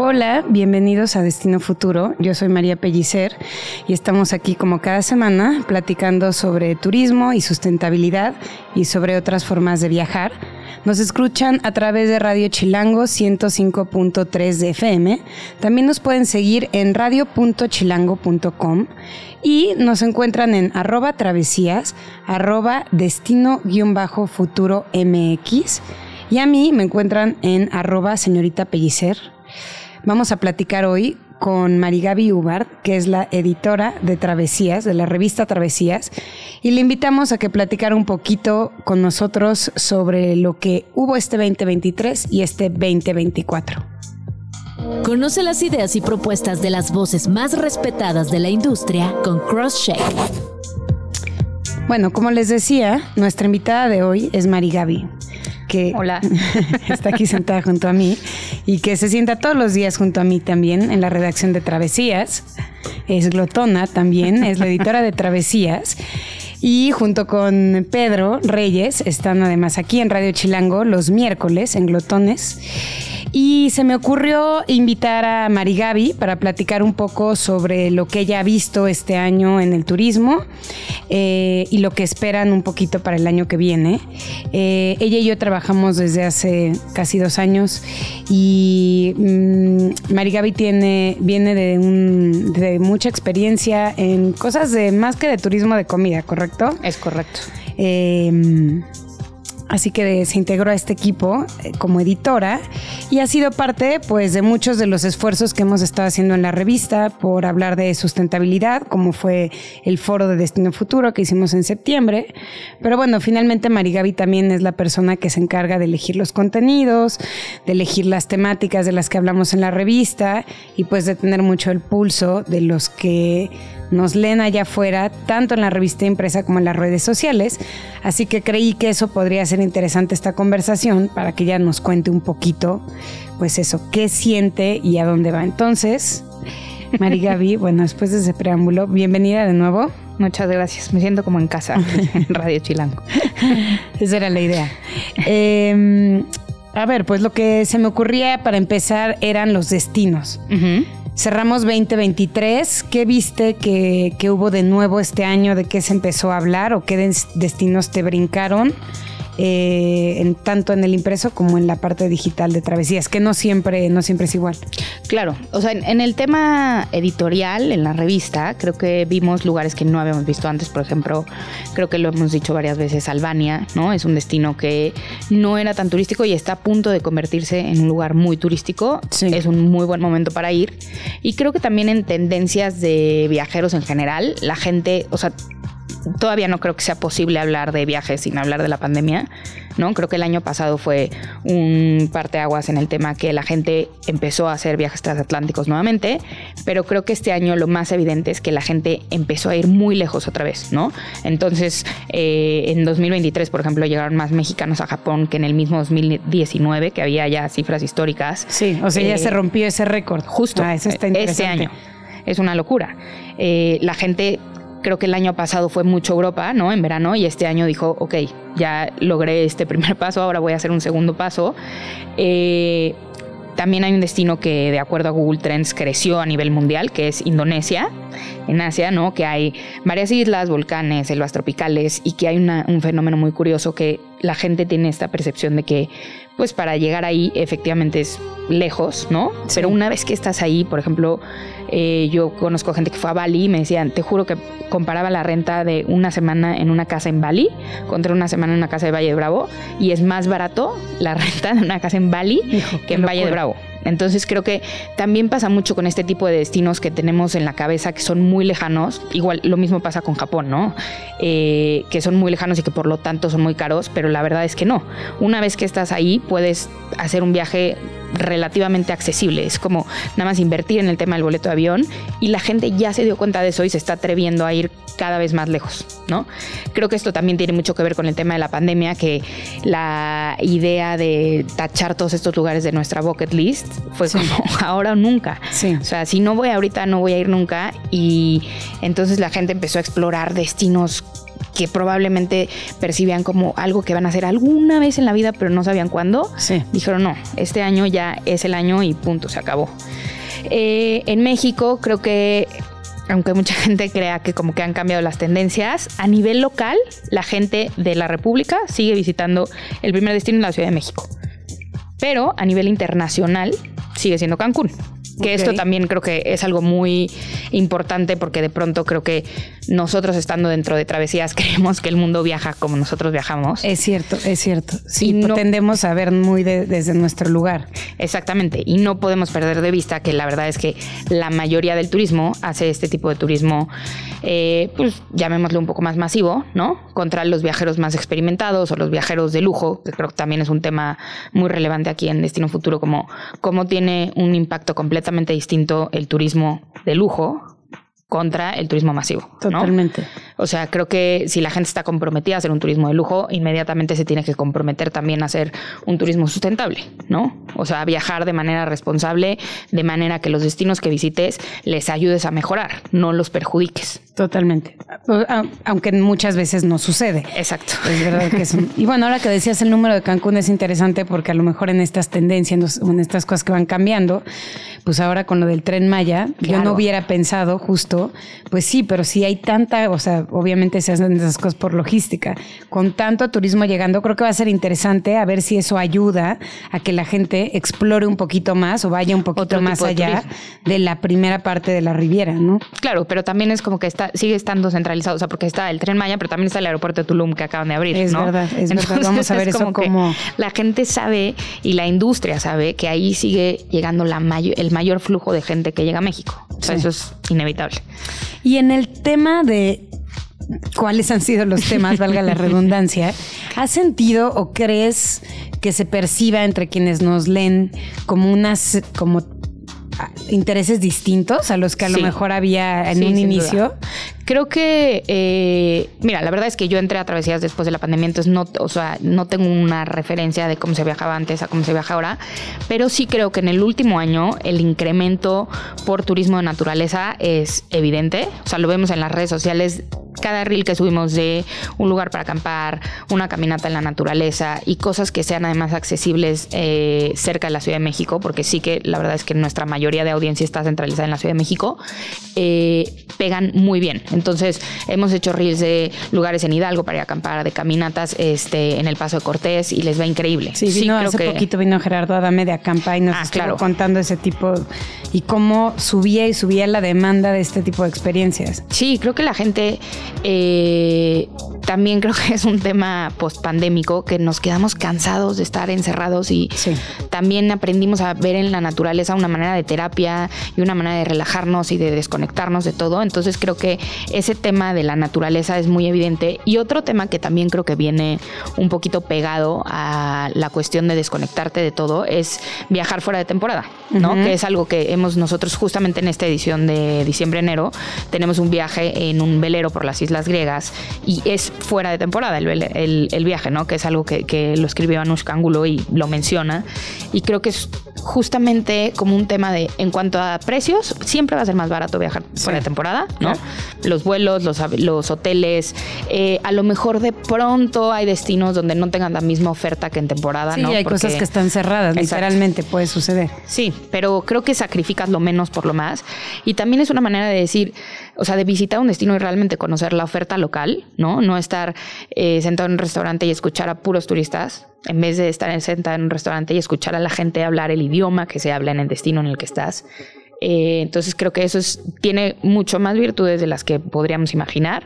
Hola, bienvenidos a Destino Futuro. Yo soy María Pellicer y estamos aquí como cada semana platicando sobre turismo y sustentabilidad y sobre otras formas de viajar. Nos escuchan a través de Radio Chilango 105.3 de FM. También nos pueden seguir en radio.chilango.com y nos encuentran en arroba travesías, arroba destino-futuro MX. Y a mí me encuentran en arroba señorita Pellicer Vamos a platicar hoy con Marigaby Ubard, que es la editora de Travesías, de la revista Travesías, y le invitamos a que platicara un poquito con nosotros sobre lo que hubo este 2023 y este 2024. Conoce las ideas y propuestas de las voces más respetadas de la industria con CrossShake. Bueno, como les decía, nuestra invitada de hoy es Marigaby que Hola. está aquí sentada junto a mí y que se sienta todos los días junto a mí también en la redacción de Travesías. Es glotona también, es la editora de Travesías. Y junto con Pedro Reyes están además aquí en Radio Chilango los miércoles en Glotones. Y se me ocurrió invitar a Marigaby para platicar un poco sobre lo que ella ha visto este año en el turismo eh, y lo que esperan un poquito para el año que viene. Eh, ella y yo trabajamos desde hace casi dos años y mmm, Marigaby tiene, viene de, un, de mucha experiencia en cosas de más que de turismo de comida, ¿correcto? Es correcto. Eh, Así que se integró a este equipo eh, como editora y ha sido parte pues de muchos de los esfuerzos que hemos estado haciendo en la revista por hablar de sustentabilidad, como fue el foro de Destino Futuro que hicimos en septiembre. Pero bueno, finalmente Marigaby también es la persona que se encarga de elegir los contenidos, de elegir las temáticas de las que hablamos en la revista y pues de tener mucho el pulso de los que nos leen allá afuera, tanto en la revista impresa como en las redes sociales. Así que creí que eso podría ser interesante esta conversación para que ella nos cuente un poquito, pues eso, qué siente y a dónde va. Entonces, Mari Gaby, bueno, después de ese preámbulo, bienvenida de nuevo. Muchas gracias. Me siento como en casa en Radio Chilango. Esa era la idea. Eh, a ver, pues lo que se me ocurría para empezar eran los destinos. Uh -huh. Cerramos 2023. ¿Qué viste que, que, hubo de nuevo este año? ¿De qué se empezó a hablar o qué destinos te brincaron? Eh, en, tanto en el impreso como en la parte digital de travesías, que no siempre, no siempre es igual. Claro, o sea, en, en, el tema editorial, en la revista, creo que vimos lugares que no habíamos visto antes, por ejemplo, creo que lo hemos dicho varias veces, Albania, ¿no? Es un destino que no era tan turístico y está a punto de convertirse en un lugar muy turístico. Sí. Es un muy buen momento para ir. Y creo que también en tendencias de viajeros en general, la gente, o sea, todavía no creo que sea posible hablar de viajes sin hablar de la pandemia, ¿no? Creo que el año pasado fue un parteaguas en el tema que la gente empezó a hacer viajes transatlánticos nuevamente, pero creo que este año lo más evidente es que la gente empezó a ir muy lejos otra vez, ¿no? Entonces, eh, en 2023, por ejemplo, llegaron más mexicanos a Japón que en el mismo 2019, que había ya cifras históricas. Sí, o sea, eh, ya se rompió ese récord. Justo. Ah, eso está interesante. Este año. Es una locura. Eh, la gente creo que el año pasado fue mucho Europa, ¿no? En verano, y este año dijo, ok, ya logré este primer paso, ahora voy a hacer un segundo paso. Eh, también hay un destino que, de acuerdo a Google Trends, creció a nivel mundial, que es Indonesia, en Asia, ¿no? Que hay varias islas, volcanes, selvas tropicales y que hay una, un fenómeno muy curioso que la gente tiene esta percepción de que, pues, para llegar ahí efectivamente es lejos, ¿no? Sí. Pero una vez que estás ahí, por ejemplo, eh, yo conozco gente que fue a Bali y me decían, te juro que comparaba la renta de una semana en una casa en Bali contra una semana en una casa de Valle de Bravo y es más barato la renta de una casa en Bali Hijo, que en Valle de Bravo. Entonces creo que también pasa mucho con este tipo de destinos que tenemos en la cabeza que son muy lejanos. Igual lo mismo pasa con Japón, ¿no? Eh, que son muy lejanos y que por lo tanto son muy caros, pero la verdad es que no. Una vez que estás ahí puedes hacer un viaje relativamente accesible. Es como nada más invertir en el tema del boleto de avión y la gente ya se dio cuenta de eso y se está atreviendo a ir cada vez más lejos, ¿no? Creo que esto también tiene mucho que ver con el tema de la pandemia, que la idea de tachar todos estos lugares de nuestra bucket list fue como ahora o nunca. Sí. O sea, si no voy ahorita, no voy a ir nunca. Y entonces la gente empezó a explorar destinos que probablemente percibían como algo que van a hacer alguna vez en la vida, pero no sabían cuándo. Sí. Dijeron, no, este año ya es el año y punto, se acabó. Eh, en México creo que aunque mucha gente crea que como que han cambiado las tendencias, a nivel local, la gente de la República sigue visitando el primer destino en la Ciudad de México. Pero a nivel internacional sigue siendo Cancún. Que esto también creo que es algo muy importante porque de pronto creo que nosotros estando dentro de travesías creemos que el mundo viaja como nosotros viajamos. Es cierto, es cierto. Sí, Y no- tendemos a ver muy de- desde nuestro lugar. Exactamente, y no podemos perder de vista que la verdad es que la mayoría del turismo hace este tipo de turismo, eh, pues llamémoslo un poco más masivo, ¿no? Contra los viajeros más experimentados o los viajeros de lujo, que creo que también es un tema muy relevante aquí en Destino Futuro, como cómo tiene un impacto completamente distinto el turismo de lujo contra el turismo masivo. ¿no? Totalmente. O sea, creo que si la gente está comprometida a hacer un turismo de lujo, inmediatamente se tiene que comprometer también a hacer un turismo sustentable, ¿no? O sea, viajar de manera responsable, de manera que los destinos que visites les ayudes a mejorar, no los perjudiques. Totalmente. A- Aunque muchas veces no sucede. Exacto. Es verdad que es un- Y bueno, ahora que decías el número de Cancún es interesante porque a lo mejor en estas tendencias, en estas cosas que van cambiando, pues ahora con lo del tren Maya, yo no hubiera pensado justo, pues sí, pero si hay tanta, o sea, obviamente se hacen esas cosas por logística, con tanto turismo llegando, creo que va a ser interesante a ver si eso ayuda a que la gente explore un poquito más o vaya un poquito Otro más de allá de la primera parte de la Riviera, ¿no? Claro, pero también es como que está, sigue estando centralizado, o sea, porque está el tren Maya, pero también está el aeropuerto de Tulum que acaban de abrir. Es ¿no? verdad, es verdad. Vamos a ver es eso como que como- La gente sabe y la industria sabe que ahí sigue llegando la el mayor flujo de gente que llega a México. O sea, Sí. eso es inevitable. Y en el tema de cuáles han sido los temas, valga la redundancia, ¿has sentido o crees que se perciba entre quienes nos leen como unas como ah, intereses distintos a los que a lo mejor había en Sí, un inicio? duda. Creo que, eh, mira, la verdad es que yo entré a travesías después de la pandemia, entonces no, o sea, no tengo una referencia de cómo se viajaba antes a cómo se viaja ahora, pero sí creo que en el último año el incremento por turismo de naturaleza es evidente, o sea, lo vemos en las redes sociales, cada reel que subimos de un lugar para acampar, una caminata en la naturaleza y cosas que sean además accesibles eh, cerca de la Ciudad de México, porque sí que la verdad es que nuestra mayoría de audiencia está centralizada en la Ciudad de México, eh, pegan muy bien. Entonces, hemos hecho reels de lugares en Hidalgo para ir a acampar, de caminatas este, en el Paso de Cortés y les va increíble. Sí, vino creo hace que- poquito vino Gerardo Adame de Acampa y nos Ah, estuvo claro. contando ese tipo y cómo subía y subía la demanda de este tipo de experiencias. Sí, creo que la gente eh, también creo que es un tema post-pandémico que nos quedamos cansados de estar encerrados y Sí. también aprendimos a ver en la naturaleza una manera de terapia y una manera de relajarnos y de desconectarnos de todo. Entonces creo que ese tema de la naturaleza es muy evidente. Y otro tema que también creo que viene un poquito pegado a la cuestión de desconectarte de todo es viajar fuera de temporada, ¿no? Que es algo que hemos nosotros justamente en esta edición de diciembre-enero, tenemos un viaje en un velero por las islas griegas y es fuera de temporada el, vele- el- el viaje, ¿no? Que es algo que, que lo escribió Anushka Angulo y lo menciona. Y creo que es justamente como un tema de, en cuanto a precios, siempre va a ser más barato viajar fuera de temporada, ¿no? Los vuelos, los, hoteles, eh, a lo mejor de pronto hay destinos donde no tengan la misma oferta que en temporada, Sí, ¿no? hay cosas que están cerradas, Exacto. literalmente puede suceder. Sí, pero creo que sacrificas lo menos por lo más. Y también es una manera de decir, o sea, de visitar un destino y realmente conocer la oferta local, ¿no? No estar eh, sentado en un restaurante y escuchar a puros turistas, en vez de estar sentado en un restaurante y escuchar a la gente hablar el idioma que se habla en el destino en el que estás. Eh, entonces creo que eso es, tiene mucho más virtudes de las que podríamos imaginar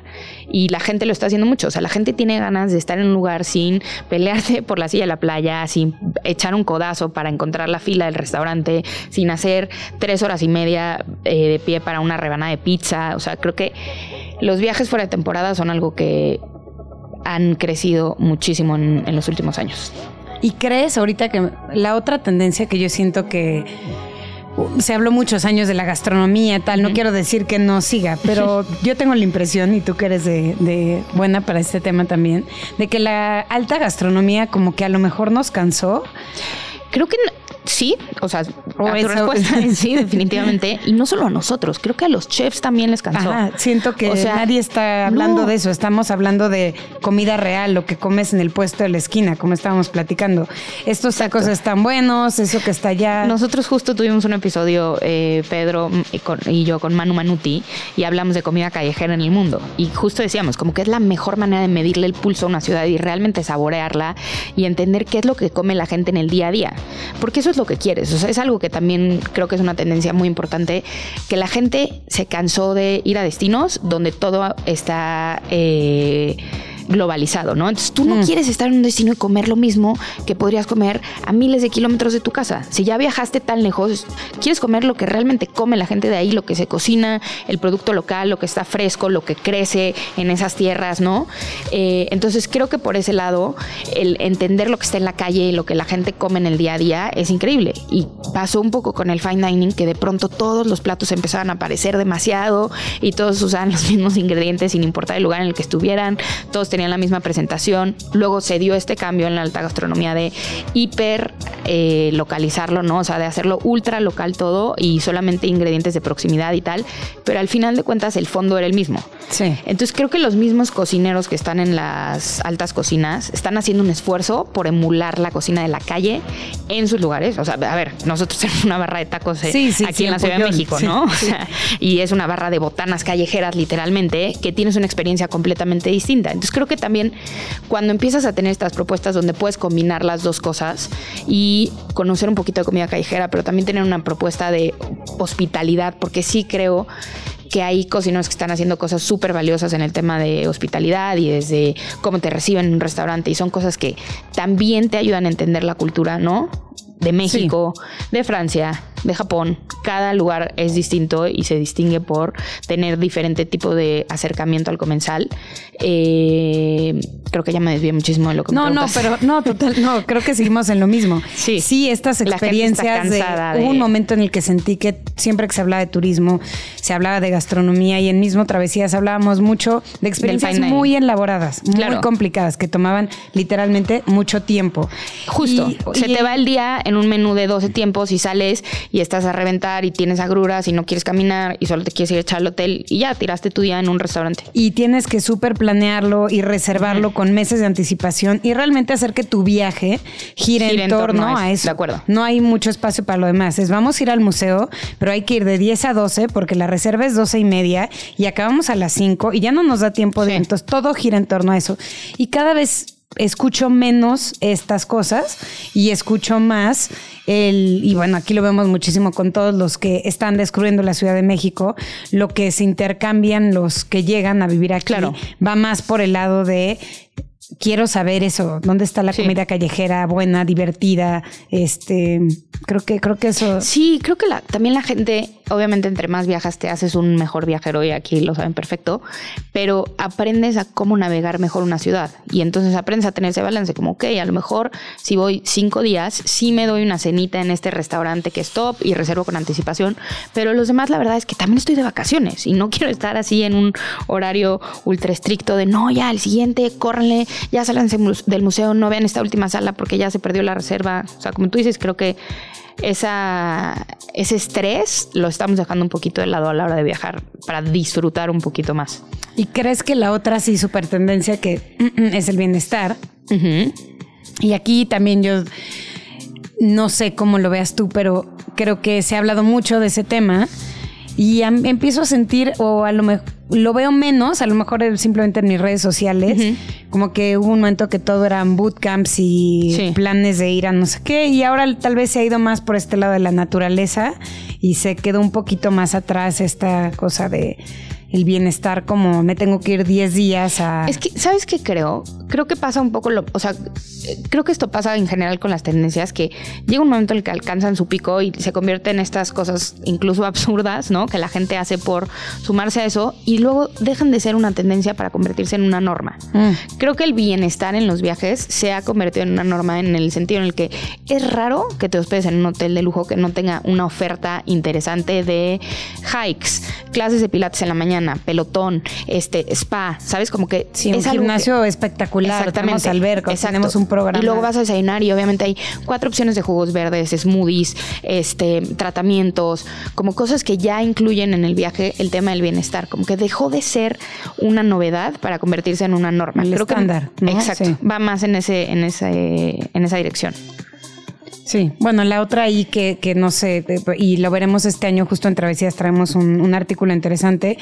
y la gente lo está haciendo mucho. O sea, la gente tiene ganas de estar en un lugar sin pelearse por la silla de la playa, sin echar un codazo para encontrar la fila del restaurante, sin hacer tres horas y media eh, de pie para una rebanada de pizza. O sea, creo que los viajes fuera de temporada son algo que han crecido muchísimo en, en los últimos años. ¿Y crees ahorita que la otra tendencia que yo siento que se habló muchos años de la gastronomía, tal, no quiero decir que no siga, pero yo tengo la impresión, y tú que eres de, de, buena para este tema también, de que la alta gastronomía como que a lo mejor nos cansó. Creo que sí, o sea, o a tu respuesta sí, definitivamente. Y no solo a nosotros, creo que a los chefs también les cansó. siento que nadie está hablando de eso. Estamos hablando de comida real, lo que comes en el puesto de la esquina, como estábamos platicando. Estos tacos están buenos, eso que está allá. Nosotros justo tuvimos un episodio, eh, Pedro y, yo, con Manu Manuti, y hablamos de comida callejera en el mundo. Y justo decíamos, como que es la mejor manera de medirle el pulso a una ciudad y realmente saborearla y entender qué es lo que come la gente en el día a día. Porque eso lo que quieres. O sea, es algo que también creo que es una tendencia muy importante, que la gente se cansó de ir a destinos donde todo está... Eh, globalizado, ¿no? Entonces tú no mm. quieres estar en un destino y comer lo mismo que podrías comer a miles de kilómetros de tu casa. Si ya viajaste tan lejos, quieres comer lo que realmente come la gente de ahí, lo que se cocina, el producto local, lo que está fresco, lo que crece en esas tierras, ¿no? Eh, entonces creo que por ese lado, el entender lo que está en la calle y lo que la gente come en el día a día es increíble. Y pasó un poco con el fine dining, que de pronto todos los platos empezaban a aparecer demasiado y todos usaban los mismos ingredientes sin importar el lugar en el que estuvieran, todos tenían la misma presentación. Luego se dio este cambio en la alta gastronomía de hiper eh, localizarlo, ¿no? O sea, de hacerlo ultra local todo y solamente ingredientes de proximidad y tal. Pero al final de cuentas el fondo era el mismo. Sí. Entonces creo que los mismos cocineros que están en las altas cocinas están haciendo un esfuerzo por emular la cocina de la calle en sus lugares. O sea, a ver, nosotros tenemos una barra de tacos eh, aquí en la Ciudad de México, ¿no? O sea, y es una barra de botanas callejeras literalmente que tienes una experiencia completamente distinta. Entonces creo que también cuando empiezas a tener estas propuestas donde puedes combinar las dos cosas y conocer un poquito de comida callejera, pero también tener una propuesta de hospitalidad, porque sí creo que hay cocineros que están haciendo cosas súper valiosas en el tema de hospitalidad y desde cómo te reciben en un restaurante y son cosas que también te ayudan a entender la cultura, ¿no? De México, de Francia, de Japón. Cada lugar es distinto y se distingue por tener diferente tipo de acercamiento al comensal. Eh, creo que ya me desvié muchísimo de lo que no, me No, pero no, total, no, creo que seguimos en lo mismo. Sí. Sí, estas experiencias de, un momento en el que sentí que siempre que se hablaba de turismo, se hablaba de gastronomía y en mismo Travesías hablábamos mucho de experiencias muy elaboradas, muy complicadas, que tomaban literalmente mucho tiempo. Justo. se te va el día en un menú de 12 tiempos y sales y estás a reventar y tienes agruras y no quieres caminar y solo te quieres ir a echar al hotel y ya tiraste tu día en un restaurante. Y tienes que súper planearlo y reservarlo con meses de anticipación y realmente hacer que tu viaje gire, en, torno, a, eso. De acuerdo. No hay mucho espacio para lo demás. Es vamos a ir al museo, pero hay que ir de 10 a 12 porque la reserva es 12 y media y acabamos a las 5 y ya no nos da tiempo de... Entonces todo gira en torno a eso. Y cada vez escucho menos estas cosas y escucho más el, y bueno, aquí lo vemos muchísimo con todos los que están descubriendo la Ciudad de México, lo que se intercambian los que llegan a vivir aquí. Claro. va más por el lado de quiero saber eso, dónde está la comida callejera buena, divertida, este, creo que creo que eso Sí, creo que la, también la gente obviamente entre más viajas te haces un mejor viajero y aquí lo saben perfecto, pero aprendes a cómo navegar mejor una ciudad. Y entonces aprendes a tener ese balance como, ok, a lo mejor si voy cinco días, sí me doy una cenita en este restaurante que es top y reservo con anticipación, pero los demás la verdad es que también estoy de vacaciones y no quiero estar así en un horario ultra estricto de no, ya el siguiente, córrenle, ya salgan del museo, no vean esta última sala porque ya se perdió la reserva, o sea, como tú dices, creo que esa, ese estrés lo estamos dejando un poquito de lado a la hora de viajar para disfrutar un poquito más. ¿Y crees que la otra sí super tendencia que mm, mm, es el bienestar? Y aquí también yo no sé cómo lo veas tú, pero creo que se ha hablado mucho de ese tema y empiezo a sentir, o a lo mejor lo veo menos, a lo mejor simplemente en mis redes sociales, como que hubo un momento que todo eran bootcamps y planes de ir a no sé qué, y ahora tal vez se ha ido más por este lado de la naturaleza y se quedó un poquito más atrás esta cosa de el bienestar como me tengo que ir 10 días a... Es que, ¿sabes qué creo? creo que pasa un poco lo, o sea, creo que esto pasa en general con las tendencias que llega un momento en el que alcanzan su pico y se convierten en estas cosas incluso absurdas, ¿no? Que la gente hace por sumarse a eso y luego dejan de ser una tendencia para convertirse en una norma. Mm. Creo que el bienestar en los viajes se ha convertido en una norma en el sentido en el que es raro que te hospedes en un hotel de lujo que no tenga una oferta interesante de hikes, clases de pilates en la mañana, pelotón, este spa, ¿sabes? Como que sí, es un gimnasio espectacular, tenemos alberca, tenemos un programa. Y luego vas a desayunar y obviamente hay cuatro opciones de jugos verdes, smoothies, este, tratamientos, como cosas que ya incluyen en el viaje el tema del bienestar, como que dejó de ser una novedad para convertirse en una norma. El estándar. Exacto. Va más en ese, en ese, en esa dirección. Sí, bueno, la otra ahí que, que no sé, y lo veremos este año justo en Travesías, traemos un, artículo interesante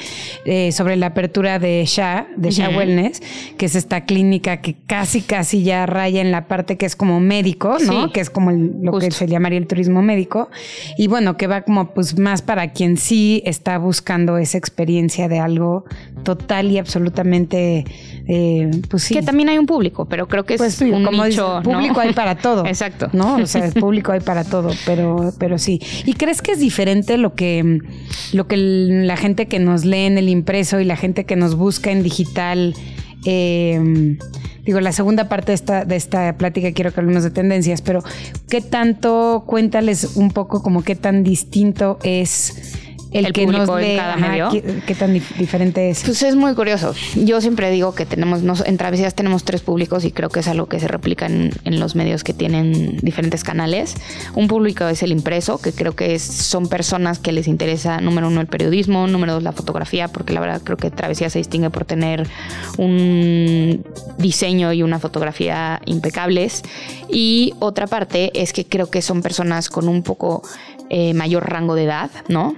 eh, sobre la apertura de SHA, de SHA Wellness, que es esta clínica que casi, casi ya raya en la parte que es como médico, ¿no? Que es como lo que se llamaría el turismo médico. Y bueno, que va como pues más para quien sí está buscando esa experiencia de algo total y absolutamente eh, pues sí. Que también hay un público, pero creo que es pues un como nicho, público hay para todo. Exacto. ¿No? O sea, público hay para todo, pero, pero sí. ¿Y crees que es diferente lo que, lo que la gente que nos lee en el impreso y la gente que nos busca en digital? Eh, digo, la segunda parte de esta, de esta plática quiero que hablemos de tendencias, pero ¿qué tanto, cuéntales un poco como qué tan distinto es el, que nos ve, cada medio. ¿qué, tan diferente es? Pues es muy curioso. Yo siempre digo que tenemos, en Travesías tenemos tres públicos y creo que es algo que se replica en, los medios que tienen diferentes canales. Un público es el impreso, que creo que son personas que les interesa, número uno, el periodismo, número dos, la fotografía, porque la verdad creo que Travesías se distingue por tener un diseño y una fotografía impecables. Y otra parte es que creo que son personas con un poco eh, mayor rango de edad, ¿no?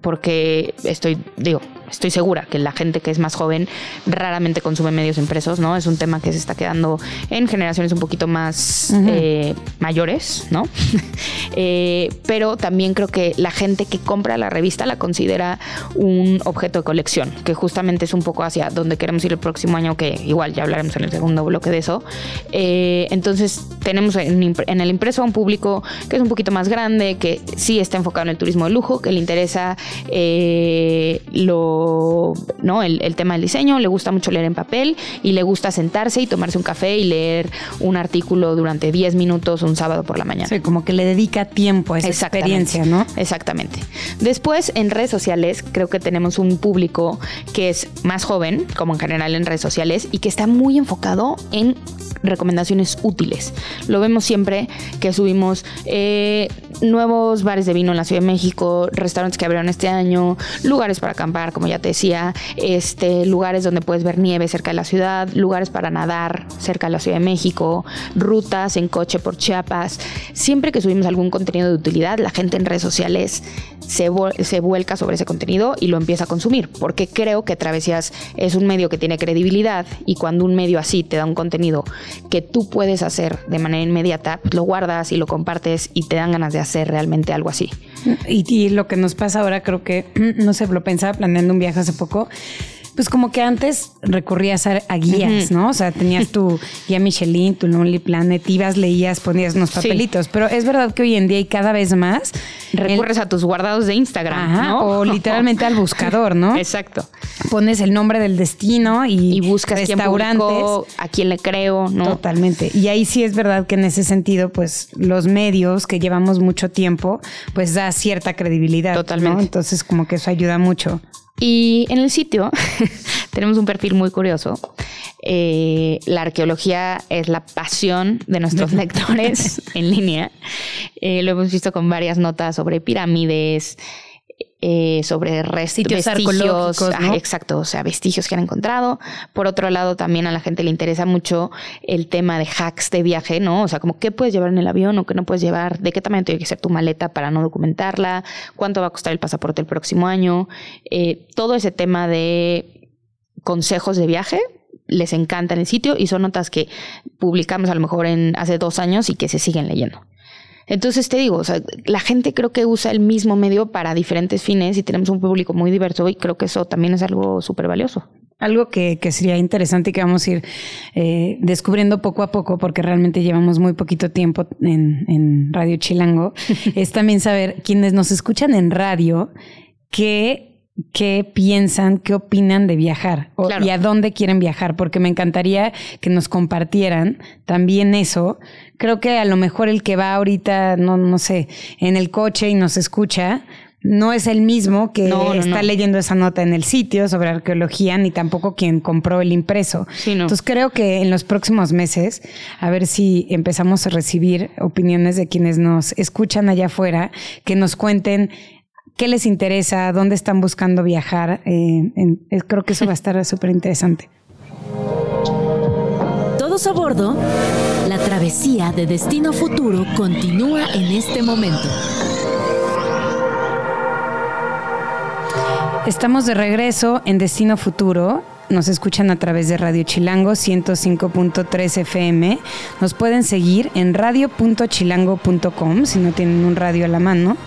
Porque estoy, digo, estoy segura que la gente que es más joven raramente consume medios impresos, ¿no? Es un tema que se está quedando en generaciones un poquito más eh, mayores, ¿no? Eh, pero también creo que la gente que compra la revista la considera un objeto de colección, que justamente es un poco hacia donde queremos ir el próximo año, que igual ya hablaremos en el segundo bloque de eso. Eh, entonces tenemos en, el impreso a un público que es un poquito más grande, que sí está enfocado en el turismo de lujo, que le interesa lo ¿no? El, tema del diseño, le gusta mucho leer en papel y le gusta sentarse y tomarse un café y leer un artículo durante 10 minutos un sábado por la mañana. Sí, como que le dedica tiempo a esa experiencia, ¿no? Exactamente. Después, en redes sociales, creo que tenemos un público que es más joven, como en general en redes sociales, y que está muy enfocado en recomendaciones útiles. Lo vemos siempre que subimos eh, nuevos bares de vino en la Ciudad de México, restaurantes que abrieron este año, lugares para acampar, como ya te decía, este, lugares donde puedes ver nieve cerca de la ciudad, lugares para nadar cerca de la Ciudad de México, rutas en coche por Chiapas. Siempre que subimos algún contenido de utilidad, la gente en redes sociales se, se vuelca sobre ese contenido y lo empieza a consumir, porque creo que Travesías es un medio que tiene credibilidad y cuando un medio así te da un contenido que tú puedes hacer de manera inmediata, lo guardas y lo compartes y te dan ganas de hacer realmente algo así. Y, y lo que nos pasa ahora, creo que, no sé, lo pensaba planeando un viaje hace poco, pues como que antes recurrías a, guías, ¿no? O sea, tenías tu guía Michelin, tu Lonely Planet, ibas, leías, ponías unos papelitos. Pero es verdad que hoy en día y cada vez más recurres a tus guardados de Instagram, ¿no? O literalmente al buscador, ¿no? Exacto. Pones el nombre del destino y, buscas restaurantes, a quién le creo, ¿no? Totalmente. Y ahí sí es verdad que en ese sentido, pues los medios que llevamos mucho tiempo, pues da cierta credibilidad. Totalmente. Entonces como que eso ayuda mucho. Y en el sitio tenemos un perfil muy curioso. Eh, la arqueología es la pasión de nuestros lectores en línea. Eh, lo hemos visto con varias notas sobre pirámides, eh, sobre restos, vestigios, exacto, o sea, vestigios que han encontrado. Por otro lado, también a la gente le interesa mucho el tema de hacks de viaje, ¿no? O sea, como qué puedes llevar en el avión o qué no puedes llevar, de qué tamaño tiene que ser tu maleta para no documentarla, cuánto va a costar el pasaporte el próximo año, eh, todo ese tema de consejos de viaje les encanta en el sitio y son notas que publicamos a lo mejor en hace dos años y que se siguen leyendo. Entonces te digo, o sea, la gente creo que usa el mismo medio para diferentes fines y tenemos un público muy diverso y creo que eso también es algo súper valioso. Algo que, sería interesante y que vamos a ir eh, descubriendo poco a poco, porque realmente llevamos muy poquito tiempo en, Radio Chilango, es también saber quienes nos escuchan en radio, qué qué piensan, qué opinan de viajar y a dónde quieren viajar, porque me encantaría que nos compartieran también eso. Creo que a lo mejor el que va ahorita, no, no sé, en el coche y nos escucha, no es el mismo que está leyendo esa nota en el sitio sobre arqueología, ni tampoco quien compró el impreso. Entonces creo que en los próximos meses, a ver si empezamos a recibir opiniones de quienes nos escuchan allá afuera, que nos cuenten qué les interesa, dónde están buscando viajar. Eh, eh, creo que eso va a estar súper interesante. Todos a bordo, la travesía de Destino Futuro continúa en este momento. Estamos de regreso en Destino Futuro. Nos escuchan a través de Radio Chilango 105.3 FM. Nos pueden seguir en radio.chilango.com si no tienen un radio a la mano.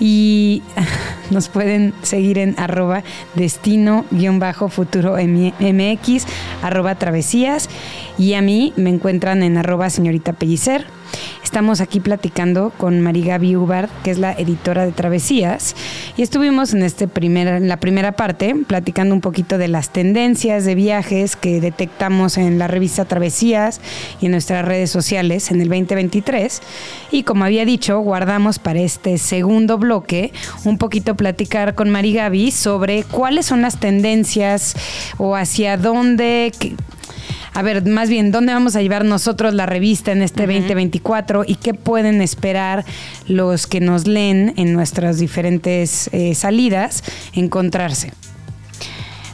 Y nos pueden seguir en arroba destino-futuro mx, arroba travesías. Y a mí me encuentran en arroba señorita Pellicer. Estamos aquí platicando con Marigaby Ubard, que es la editora de Travesías, y estuvimos en, este en la primera parte platicando un poquito de las tendencias de viajes que detectamos en la revista Travesías y en nuestras redes sociales en el 2023. Y como había dicho, guardamos para este segundo bloque un poquito platicar con Marigaby sobre cuáles son las tendencias o hacia dónde a ver, más bien, ¿dónde vamos a llevar nosotros la revista en este 2024 y qué pueden esperar los que nos leen en nuestras diferentes eh, salidas encontrarse?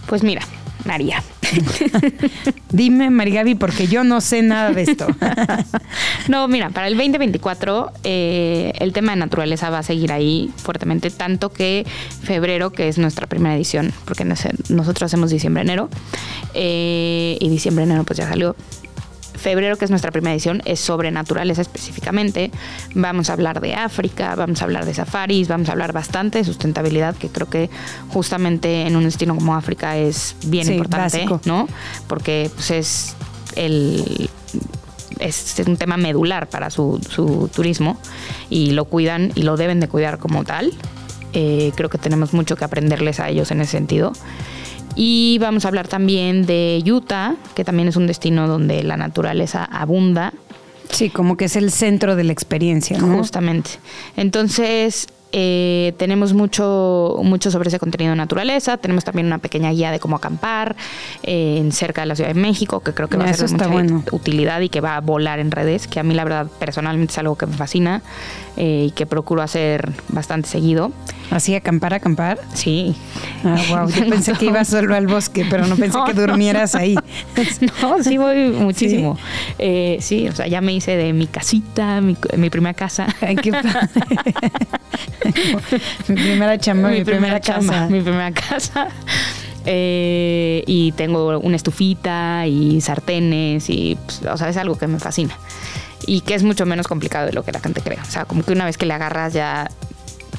Pues mira, María. Dime, Marigaby, porque yo no sé nada de esto. no, mira, para el 2024 eh, el tema de naturaleza va a seguir ahí fuertemente, tanto que febrero, que es nuestra primera edición, porque nosotros hacemos diciembre-enero, eh, y diciembre-enero pues ya salió, febrero, que es nuestra primera edición, es sobre naturaleza específicamente. Vamos a hablar de África, vamos a hablar de safaris, vamos a hablar bastante de sustentabilidad, que creo que justamente en un destino como África es bien importante, ¿no? Porque pues, es el es, un tema medular para su, turismo y lo cuidan y lo deben de cuidar como tal. Eh, creo que tenemos mucho que aprenderles a ellos en ese sentido. Y vamos a hablar también de Utah, que también es un destino donde la naturaleza abunda. Sí, como que es el centro de la experiencia, ¿no? Justamente. Entonces, eh, tenemos mucho, mucho sobre ese contenido de naturaleza. Tenemos también una pequeña guía de cómo acampar eh, en cerca de la Ciudad de México, que creo que va a ser de mucha utilidad y que va a volar en redes, que a mí la verdad personalmente es algo que me fascina eh, y que procuro hacer bastante seguido. ¿Así acampar, acampar? Sí. Ah, wow. Yo pensé que ibas solo al bosque, pero no pensé que durmieras ahí. no, sí voy muchísimo. ¿Sí? o sea, ya me hice de mi casita, mi, mi primera casa. Ay, qué mi primera chamba, mi, primera, casa. Mi primera casa. Eh, y tengo una estufita y sartenes y, pues, o sea, es algo que me fascina. Y que es mucho menos complicado de lo que la gente cree. O sea, como que una vez que le agarras ya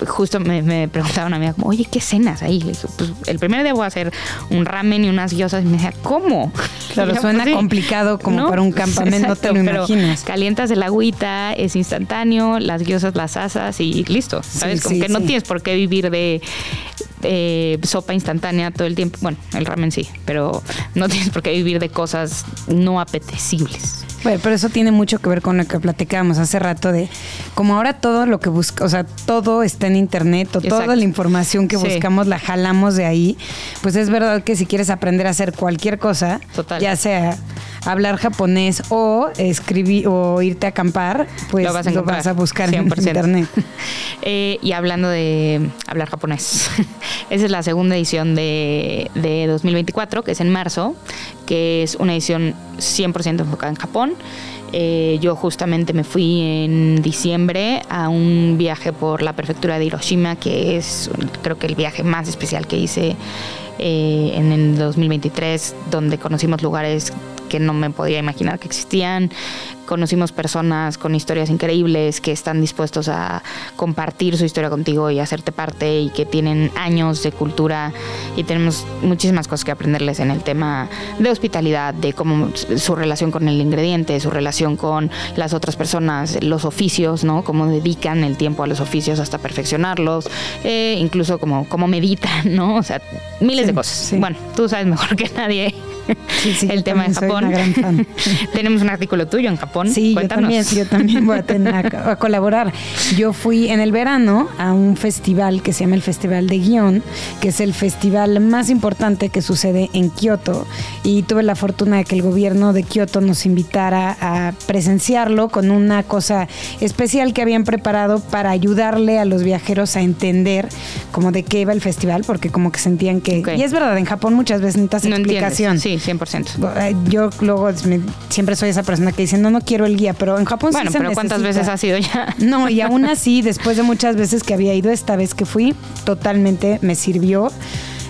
justo me, me preguntaban a mí, como, oye, ¿qué cenas ahí? Le dije, pues el primer día voy a hacer un ramen y unas guiosas. Y me decía, ¿cómo? Claro, suena pues, complicado como para un campamento, no te lo imaginas. Calientas el agüita, es instantáneo, las guiosas las asas y listo. ¿Sabes? como que no tienes por qué vivir de sopa instantánea todo el tiempo. Bueno, el ramen sí, pero no tienes por qué vivir de cosas no apetecibles. Bueno, pero eso tiene mucho que ver con lo que platicábamos hace rato de como ahora todo lo que busca, o sea, todo está en internet o toda la información que buscamos la jalamos de ahí, pues es verdad que si quieres aprender a hacer cualquier cosa, ya sea hablar japonés o escribir o irte a acampar, pues lo vas a, buscar en internet. Eh, y hablando de hablar japonés, esa es la segunda edición de, de 2024, que es en marzo, que es una edición 100% enfocada en Japón. Eh, yo justamente me fui en diciembre a un viaje por la prefectura de Hiroshima, que es creo que el viaje más especial que hice eh, en el 2023, donde conocimos lugares que no me podía imaginar que existían. Conocimos personas con historias increíbles que están dispuestos a compartir su historia contigo y hacerte parte y que tienen años de cultura y tenemos muchísimas cosas que aprenderles en el tema de hospitalidad, de cómo su relación con el ingrediente, su relación con las otras personas, los oficios, ¿no? Cómo dedican el tiempo a los oficios hasta perfeccionarlos, eh, incluso como cómo meditan, ¿no? O sea, miles de cosas. Bueno, tú sabes mejor que nadie el tema de Japón. Tenemos un artículo tuyo en Japón. Sí, yo también, yo también voy a, tener a, colaborar. Yo fui en el verano a un festival que se llama el Festival de Guión, que es el festival más importante que sucede en Kioto. Y tuve la fortuna de que el gobierno de Kioto nos invitara a presenciarlo con una cosa especial que habían preparado para ayudarle a los viajeros a entender como de qué iba el festival, porque como que sentían que... Y es verdad, en Japón muchas veces necesitas explicación. Sí, 100%. Yo luego siempre soy esa persona que dice, no, no quiero el guía, pero en Japón bueno, sí pero ¿cuántas veces has ido ya? No, y aún así, después de muchas veces que había ido, esta vez que fui, totalmente me sirvió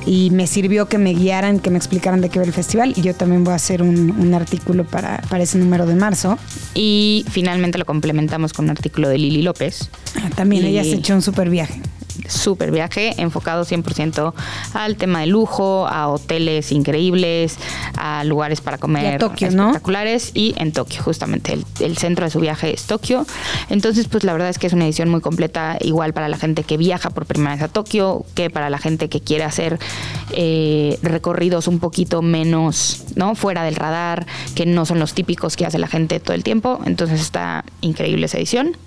y me sirvió que me guiaran, que me explicaran de qué va el festival y yo también voy a hacer un, artículo para, para, ese número de marzo. Y finalmente lo complementamos con un artículo de Lili López. Ah, también ella se echó un super viaje super viaje enfocado 100% al tema de lujo, a hoteles increíbles, a lugares para comer espectaculares y en Tokio, justamente el, centro de su viaje es Tokio. Entonces, pues la verdad es que es una edición muy completa, igual para la gente que viaja por primera vez a Tokio, que para la gente que quiere hacer eh, recorridos un poquito menos, ¿no? Fuera del radar, que no son los típicos que hace la gente todo el tiempo. Entonces está increíble esa edición.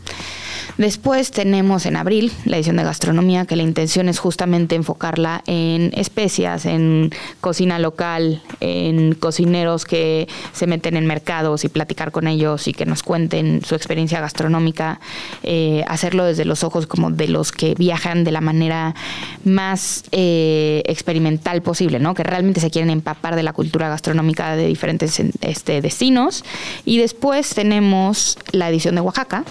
Después tenemos en abril la edición de gastronomía, que la intención es justamente enfocarla en especias, en cocina local, en cocineros que se meten en mercados y platicar con ellos y que nos cuenten su experiencia gastronómica, eh, hacerlo desde los ojos como de los que viajan de la manera más eh, experimental posible, ¿no? que realmente se quieren empapar de la cultura gastronómica de diferentes este, destinos. Y después tenemos la edición de Oaxaca,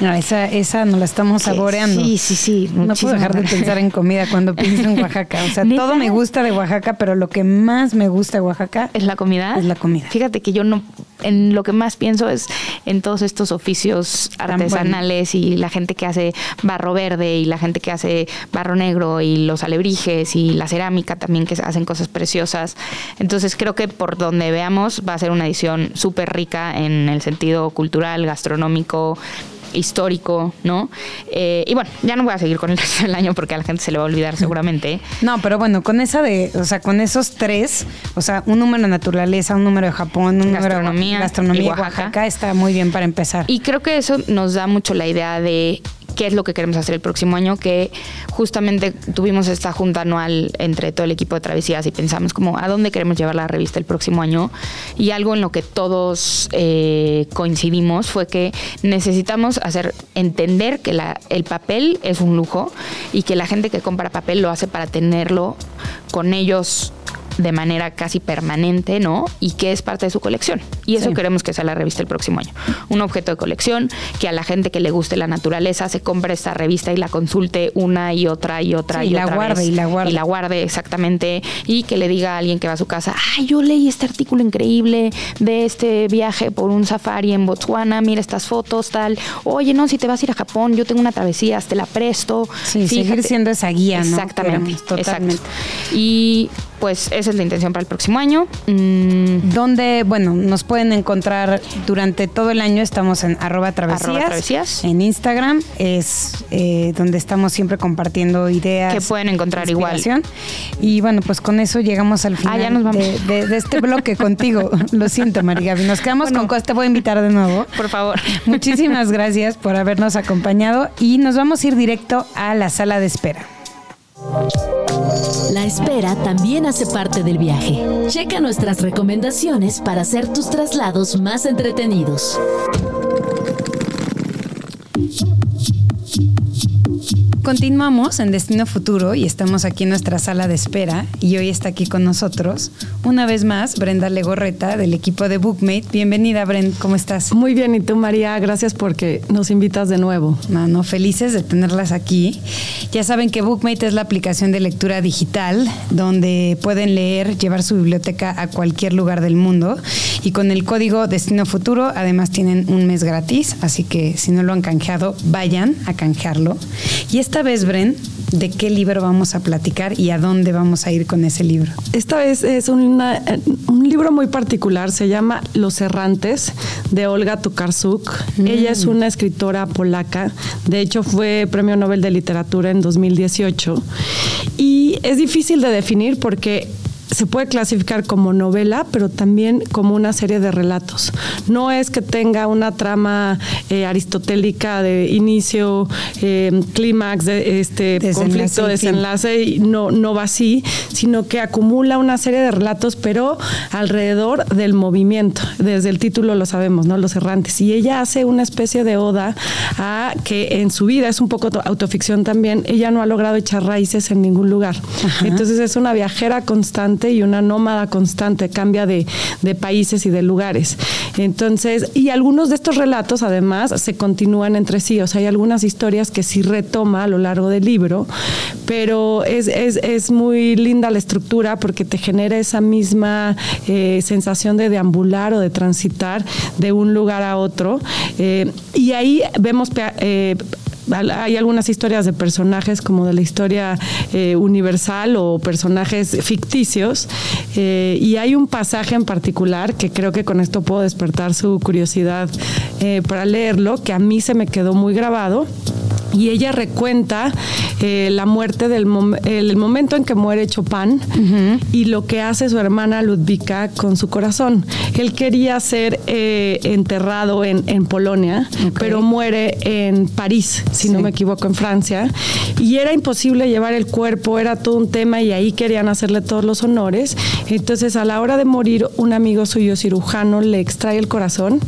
no, esa, esa nos la estamos saboreando. Sí, sí, sí. No puedo dejar de pensar en comida cuando pienso en Oaxaca. O sea, todo me gusta de Oaxaca, pero lo que más me gusta de Oaxaca es la comida. Es la comida. Fíjate que yo no, en lo que más pienso es en todos estos oficios artesanales y la gente que hace barro verde y la gente que hace barro negro y los alebrijes y la cerámica también que hacen cosas preciosas. Entonces creo que por donde veamos va a ser una edición súper rica en el sentido cultural, gastronómico histórico, ¿no? Eh, y bueno, ya no voy a seguir con el resto del año porque a la gente se le va a olvidar seguramente. No, pero bueno, con esa de, o sea, con esos tres, o sea, un número de naturaleza, un número de Japón, un gastronomía, número de gastronomía y Oaxaca está muy bien para empezar. Y creo que eso nos da mucho la idea de qué es lo que queremos hacer el próximo año, que justamente tuvimos esta junta anual entre todo el equipo de Travesías y pensamos como a dónde queremos llevar la revista el próximo año. Y algo en lo que todos eh, coincidimos fue que necesitamos hacer entender que el papel es un lujo y que la gente que compra papel lo hace para tenerlo con ellos de manera casi permanente, ¿no? Y que es parte de su colección. Y eso queremos que sea la revista el próximo año. Un objeto de colección, que a la gente que le guste la naturaleza se compre esta revista y la consulte una y otra y otra y, la guarde y la guarde y la guarde exactamente y que le diga a alguien que va a su casa, "Ay, yo leí este artículo increíble de este viaje por un safari en Botswana, mira estas fotos tal. Oye, no, si te vas a ir a Japón, yo tengo una travesía, te la presto." Sí, seguir siendo esa guía, ¿no? Exactamente, totalmente. Y pues esa es la intención para el próximo año. Mm. Donde, bueno, nos pueden encontrar durante todo el año, estamos en arroba travesías, En Instagram es eh, donde estamos siempre compartiendo ideas. Que pueden encontrar igual. Y bueno, pues con eso llegamos al final ah, De, este bloque contigo. Lo siento, María Nos quedamos con cosas. Te voy a invitar de nuevo. Por favor. Muchísimas gracias por habernos acompañado y nos vamos a ir directo a la sala de espera. La espera también hace parte del viaje. Checa nuestras recomendaciones para hacer tus traslados más entretenidos. Continuamos en Destino Futuro y estamos aquí en nuestra sala de espera y hoy está aquí con nosotros una vez más Brenda Legorreta del equipo de Bookmate. Bienvenida Brenda, ¿cómo estás? Muy bien, y tú María, gracias porque nos invitas de nuevo. No, no, felices de tenerlas aquí. Ya saben que Bookmate es la aplicación de lectura digital donde pueden leer, llevar su biblioteca a cualquier lugar del mundo y con el código Destino Futuro además tienen un mes gratis, así que si no lo han canjeado, vayan a canjearlo. Y esta vez, Bren, ¿de qué libro vamos a platicar y a dónde vamos a ir con ese libro? Esta vez es un libro muy particular, se llama Los Errantes, de Olga Tukarsuk. Mm. Ella es una escritora polaca, de hecho fue Premio Nobel de Literatura en 2018. Y es difícil de definir porque se puede clasificar como novela, pero también como una serie de relatos. No es que tenga una trama eh, aristotélica de inicio, eh, clímax, de este conflicto, desenlace, no, no va así, sino que acumula una serie de relatos, pero alrededor del movimiento. Desde el título lo sabemos, ¿no? Los errantes. Y ella hace una especie de oda a que en su vida, es un poco autoficción también, ella no ha logrado echar raíces en ningún lugar. Entonces es una viajera constante y una nómada constante, cambia de, países y de lugares. Entonces, y algunos de estos relatos además se continúan entre sí, o sea, hay algunas historias que sí retoma a lo largo del libro, pero es, es, muy linda la estructura porque te genera esa misma eh, sensación de deambular o de transitar de un lugar a otro. Eh, y ahí vemos eh, hay algunas historias de personajes como de la historia eh, universal o personajes ficticios eh, y hay un pasaje en particular que creo que con esto puedo despertar su curiosidad eh, para leerlo que a mí se me quedó muy grabado y ella recuenta eh, la muerte del el momento en que muere Chopin y lo que hace su hermana Ludwika con su corazón. Él quería ser eh, enterrado en, Polonia, pero muere en París, si no me equivoco, en Francia, y era imposible llevar el cuerpo, era todo un tema y ahí querían hacerle todos los honores. Entonces a la hora de morir, un amigo suyo cirujano le extrae el corazón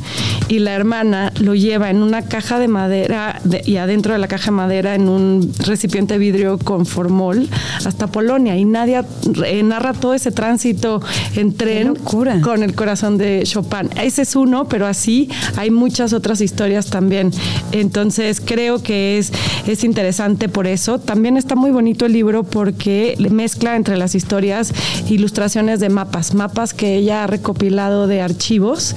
y la hermana lo lleva en una caja de madera y adentro de la caja de madera en un recipiente de vidrio con formol hasta Polonia y nadie eh, narra todo ese tránsito en tren con el corazón de Chopin. Ese es uno, pero así hay muchas otras historias también. Entonces creo que es, es interesante por eso. También está muy bonito el libro porque mezcla entre las historias ilustraciones de mapas, mapas que ella ha recopilado de archivos.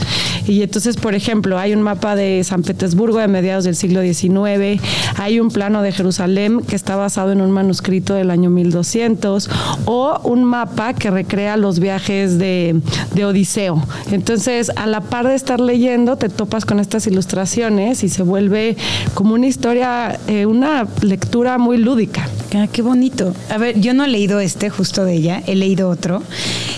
Y entonces, por ejemplo, hay un mapa de San Petersburgo de mediados del siglo XIX, hay un plano de Jerusalén que está basado en un manuscrito del año 1200 o un mapa que recrea los viajes de, Odiseo. Entonces, a la par de estar leyendo, te topas con estas ilustraciones y se vuelve como una historia, eh, una lectura muy lúdica. Ah, qué bonito. A ver, yo no he leído este justo de ella, he leído otro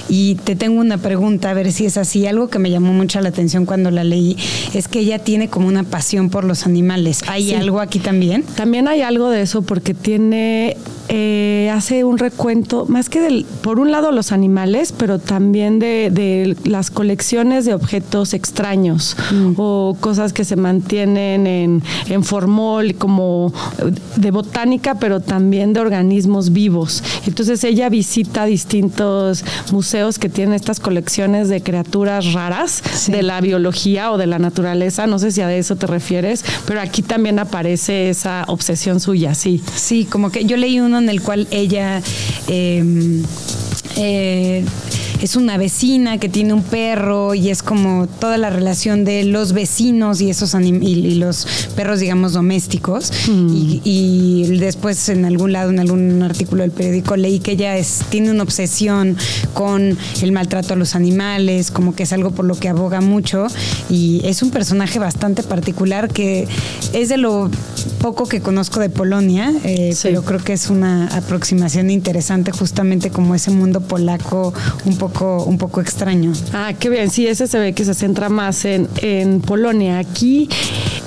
y te tengo una pregunta, a ver si es así. Algo que me llamó mucho la atención cuando la leí es que ella tiene como una pasión por los animales. ¿Hay algo aquí también? También hay algo de eso porque tiene eh, hace un recuento, más que del, por un lado los animales, pero también de, las colecciones de objetos extraños mm. o cosas que se mantienen en, en formol, como de botánica, pero también de organismos vivos. Entonces ella visita distintos museos que tienen estas colecciones de criaturas raras de la biología o de la naturaleza. No sé si a eso te refieres, pero aquí también aparece esa obsesión suya, sí. Sí, como que yo leí un en el cual ella em, eh, es una vecina que tiene un perro y es como toda la relación de los vecinos y esos y, los perros, digamos, domésticos. Mm. Y, después en algún lado, en algún artículo del periódico, leí que ella es, tiene una obsesión con el maltrato a los animales, como que es algo por lo que aboga mucho. Y es un personaje bastante particular que es de lo poco que conozco de Polonia, eh, pero creo que es una aproximación interesante justamente como ese mundo polaco un poco un poco extraño. Ah, qué bien. Sí, ese se ve que se centra más en, en Polonia. Aquí,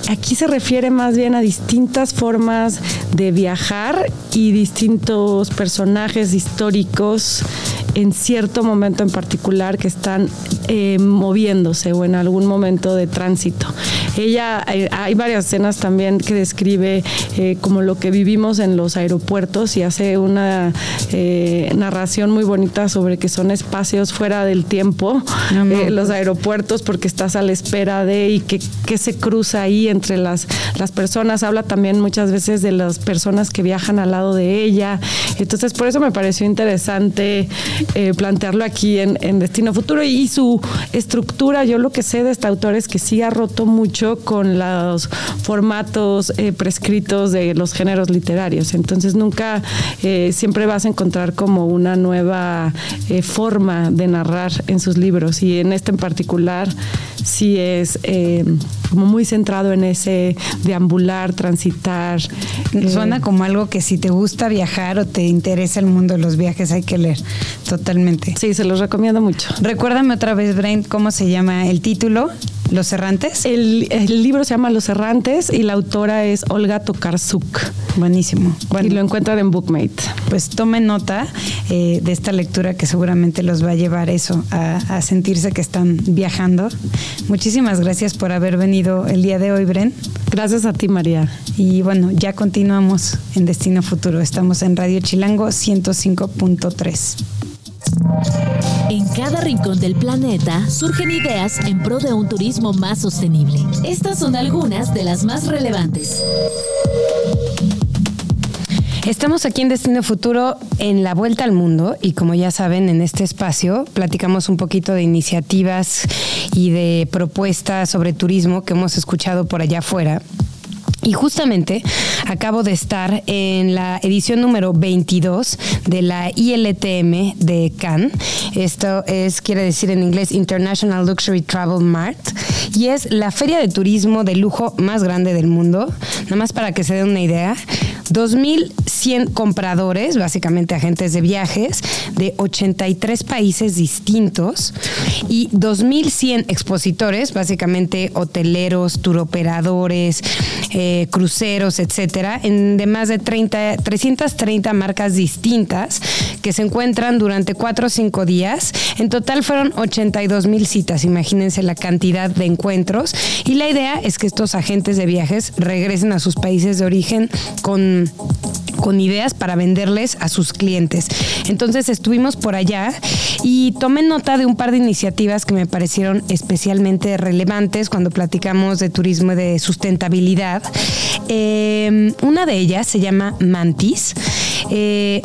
aquí se refiere más bien a distintas formas de viajar y distintos personajes históricos en cierto momento en particular que están eh, moviéndose o en algún momento de tránsito. ella, eh, hay varias escenas también que describe eh, como lo que vivimos en los aeropuertos y hace una narración muy bonita sobre que son espacios fuera del tiempo, los aeropuertos, porque estás a la espera de y que, se cruza ahí entre las, las personas. Habla también muchas veces de las personas que viajan al lado de ella. Entonces, por eso me pareció interesante plantearlo aquí en, en Destino Futuro y su estructura. Yo lo que sé de este autor es que sí ha roto mucho con los formatos eh, prescritos de los géneros literarios. Entonces nunca, eh, siempre vas a encontrar como una nueva eh, forma de narrar en sus libros y en este en particular sí es como muy centrado en ese deambular, transitar. Suena como algo que si te gusta viajar o te interesa el mundo de los viajes hay que leer totalmente. Sí, se los recomiendo mucho. Recuérdame otra vez, Brent, cómo se llama el título. ¿Los Errantes? El, libro se llama Los Errantes y la autora es Olga Tokarsuk. Buenísimo. y lo encuentran en Bookmate. Pues tomen nota eh, de esta lectura que seguramente los va a llevar eso, a, sentirse que están viajando. Muchísimas gracias por haber venido el día de hoy, Bren. Gracias a ti, María. Y bueno, ya continuamos en Destino Futuro. Estamos en Radio Chilango 105.3. En cada rincón del planeta surgen ideas en pro de un turismo más sostenible. Estas son algunas de las más relevantes. Estamos aquí en Destino Futuro en la vuelta al mundo y como ya saben en este espacio platicamos un poquito de iniciativas y de propuestas sobre turismo que hemos escuchado por allá afuera y justamente acabo de estar en la edición número 22 de la ILTM de Cannes. Esto es, quiere decir en inglés International Luxury Travel Mart. Y es la feria de turismo de lujo más grande del mundo. Nada más para que se den una idea. 2.100 compradores, básicamente agentes de viajes, de 83 países distintos y 2.100 expositores, básicamente hoteleros, turoperadores, eh, cruceros, etcétera, en, de más de 30, 330 marcas distintas que se encuentran durante 4 o 5 días. En total fueron 82 mil citas, imagínense la cantidad de encuentros. Y la idea es que estos agentes de viajes regresen a sus países de origen con con, ideas para venderles a sus clientes. Entonces estuvimos por allá y tomé nota de un par de iniciativas que me parecieron especialmente relevantes cuando platicamos de turismo y de sustentabilidad. Eh, una de ellas se llama Mantis. Eh,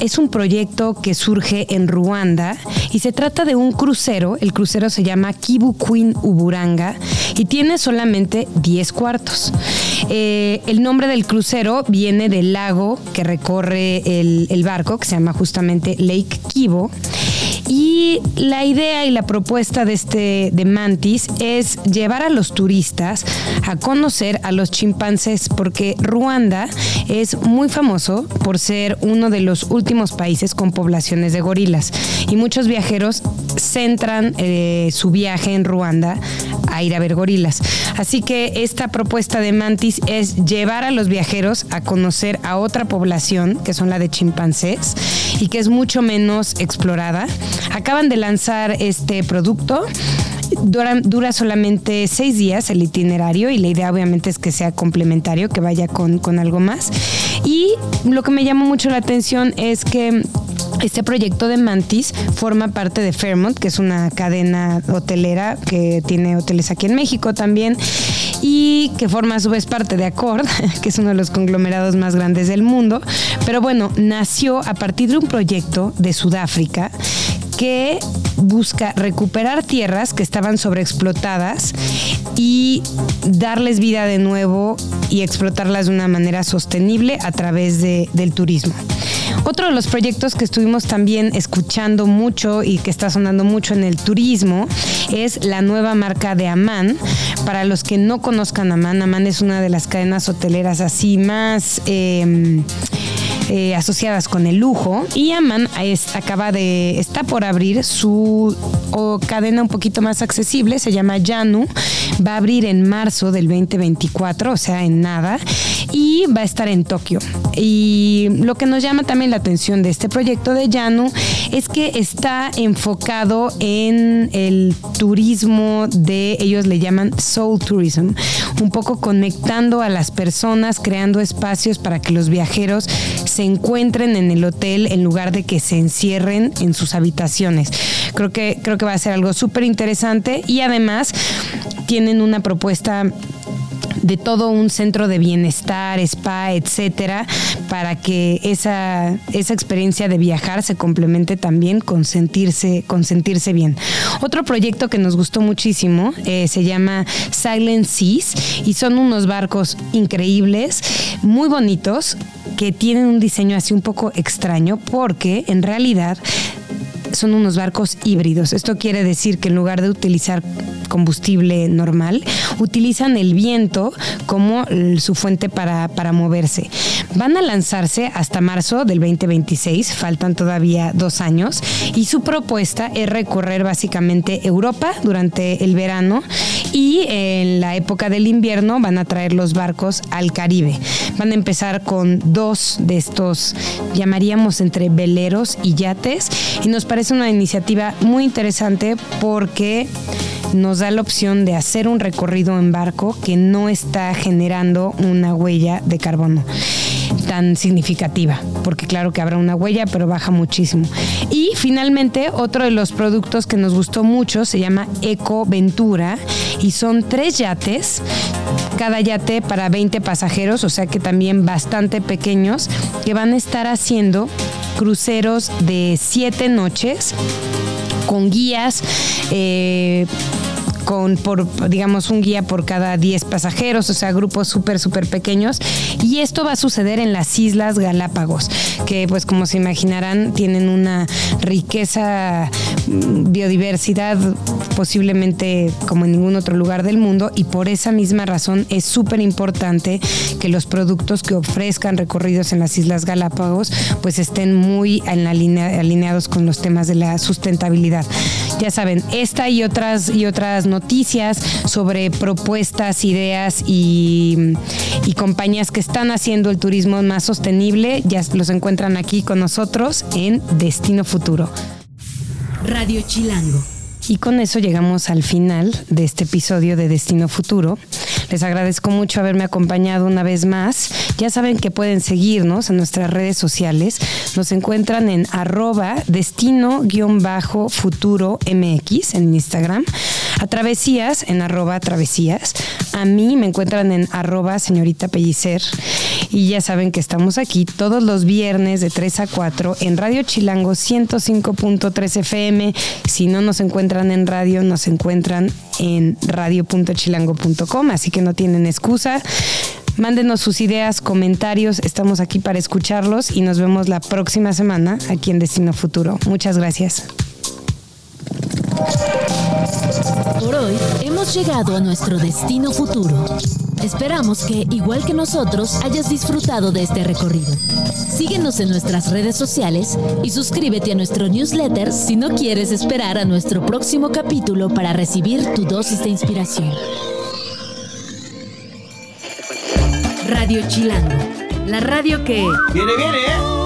es un proyecto que surge en Ruanda y se trata de un crucero. El crucero se llama Kibu Queen Uburanga y tiene solamente 10 cuartos. Eh, el nombre del crucero viene del lago que recorre el, el barco, que se llama justamente Lake Kibo. Y la idea y la propuesta de este de Mantis es llevar a los turistas a conocer a los chimpancés, porque Ruanda es muy famoso por ser uno de los últimos países con poblaciones de gorilas. Y muchos viajeros centran eh, su viaje en Ruanda a ir a ver gorilas. Así que esta propuesta de Mantis es llevar a los viajeros a conocer a otra población, que son la de chimpancés, y que es mucho menos explorada. Acaban de lanzar este producto. Dura, solamente seis días el itinerario y la idea obviamente es que sea complementario, que vaya con, con algo más. Y lo que me llamó mucho la atención es que este proyecto de Mantis forma parte de Fairmont, que es una cadena hotelera que tiene hoteles aquí en México también y que forma a su vez parte de Accord, que es uno de los conglomerados más grandes del mundo. Pero bueno, nació a partir de un proyecto de Sudáfrica que busca recuperar tierras que estaban sobreexplotadas y darles vida de nuevo y explotarlas de una manera sostenible a través del turismo. Otro de los proyectos que estuvimos también escuchando mucho y que está sonando mucho en el turismo es la nueva marca de Amán. Para los que no conozcan Amán, Amán es una de las cadenas hoteleras así más... Em, eh, asociadas con el lujo y Amán acaba de está por abrir su o cadena un poquito más accesible, se llama Yanu, va a abrir en marzo del 2024, o sea, en nada, y va a estar en Tokio. Y lo que nos llama también la atención de este proyecto de Yanu es que está enfocado en el turismo de, ellos le llaman soul tourism, un poco conectando a las personas, creando espacios para que los viajeros se encuentren en el hotel en lugar de que se encierren en sus habitaciones. Creo que, creo que va a ser algo súper interesante y además tienen una propuesta de todo un centro de bienestar, spa, etcétera, para que esa, esa experiencia de viajar se complemente también con sentirse, con sentirse bien. Otro proyecto que nos gustó muchísimo eh, se llama Silent Seas y son unos barcos increíbles, muy bonitos, que tienen un diseño así un poco extraño porque en realidad son unos barcos híbridos. Esto quiere decir que en lugar de utilizar combustible normal, utilizan el viento como su fuente para, para moverse. Van a lanzarse hasta marzo del 2026, faltan todavía dos años, y su propuesta es recorrer básicamente Europa durante el verano y en la época del invierno van a traer los barcos al Caribe. Van a empezar con dos de estos, llamaríamos entre veleros y yates, y nos parece una iniciativa muy interesante porque nos da la opción de hacer un recorrido en barco que no está generando una huella de carbono tan significativa, porque claro que habrá una huella, pero baja muchísimo. Y finalmente, otro de los productos que nos gustó mucho se llama Eco Ventura y son tres yates, cada yate para 20 pasajeros, o sea que también bastante pequeños, que van a estar haciendo cruceros de siete noches con guías. Eh, con por digamos un guía por cada 10 pasajeros, o sea, grupos súper súper pequeños y esto va a suceder en las Islas Galápagos, que pues como se imaginarán tienen una riqueza biodiversidad posiblemente como en ningún otro lugar del mundo y por esa misma razón es súper importante que los productos que ofrezcan recorridos en las Islas Galápagos pues estén muy en la alineados con los temas de la sustentabilidad. Ya saben, esta y otras y otras noticias sobre propuestas, ideas y, y compañías que están haciendo el turismo más sostenible, ya los encuentran aquí con nosotros en Destino Futuro. Radio Chilango. Y con eso llegamos al final de este episodio de Destino Futuro. Les agradezco mucho haberme acompañado una vez más. Ya saben que pueden seguirnos en nuestras redes sociales. Nos encuentran en arroba destino-futuro MX en Instagram. A Travesías en arroba travesías. A mí me encuentran en arroba señorita Pellicer. Y ya saben que estamos aquí todos los viernes de 3 a 4 en Radio Chilango 105.3 FM. Si no nos encuentran en radio, nos encuentran en radio.chilango.com, así que no tienen excusa. Mándenos sus ideas, comentarios, estamos aquí para escucharlos y nos vemos la próxima semana aquí en Destino Futuro. Muchas gracias. Por hoy hemos llegado a nuestro destino futuro. Esperamos que, igual que nosotros, hayas disfrutado de este recorrido. Síguenos en nuestras redes sociales y suscríbete a nuestro newsletter si no quieres esperar a nuestro próximo capítulo para recibir tu dosis de inspiración. Radio Chilango, la radio que... Viene, viene, ¿eh?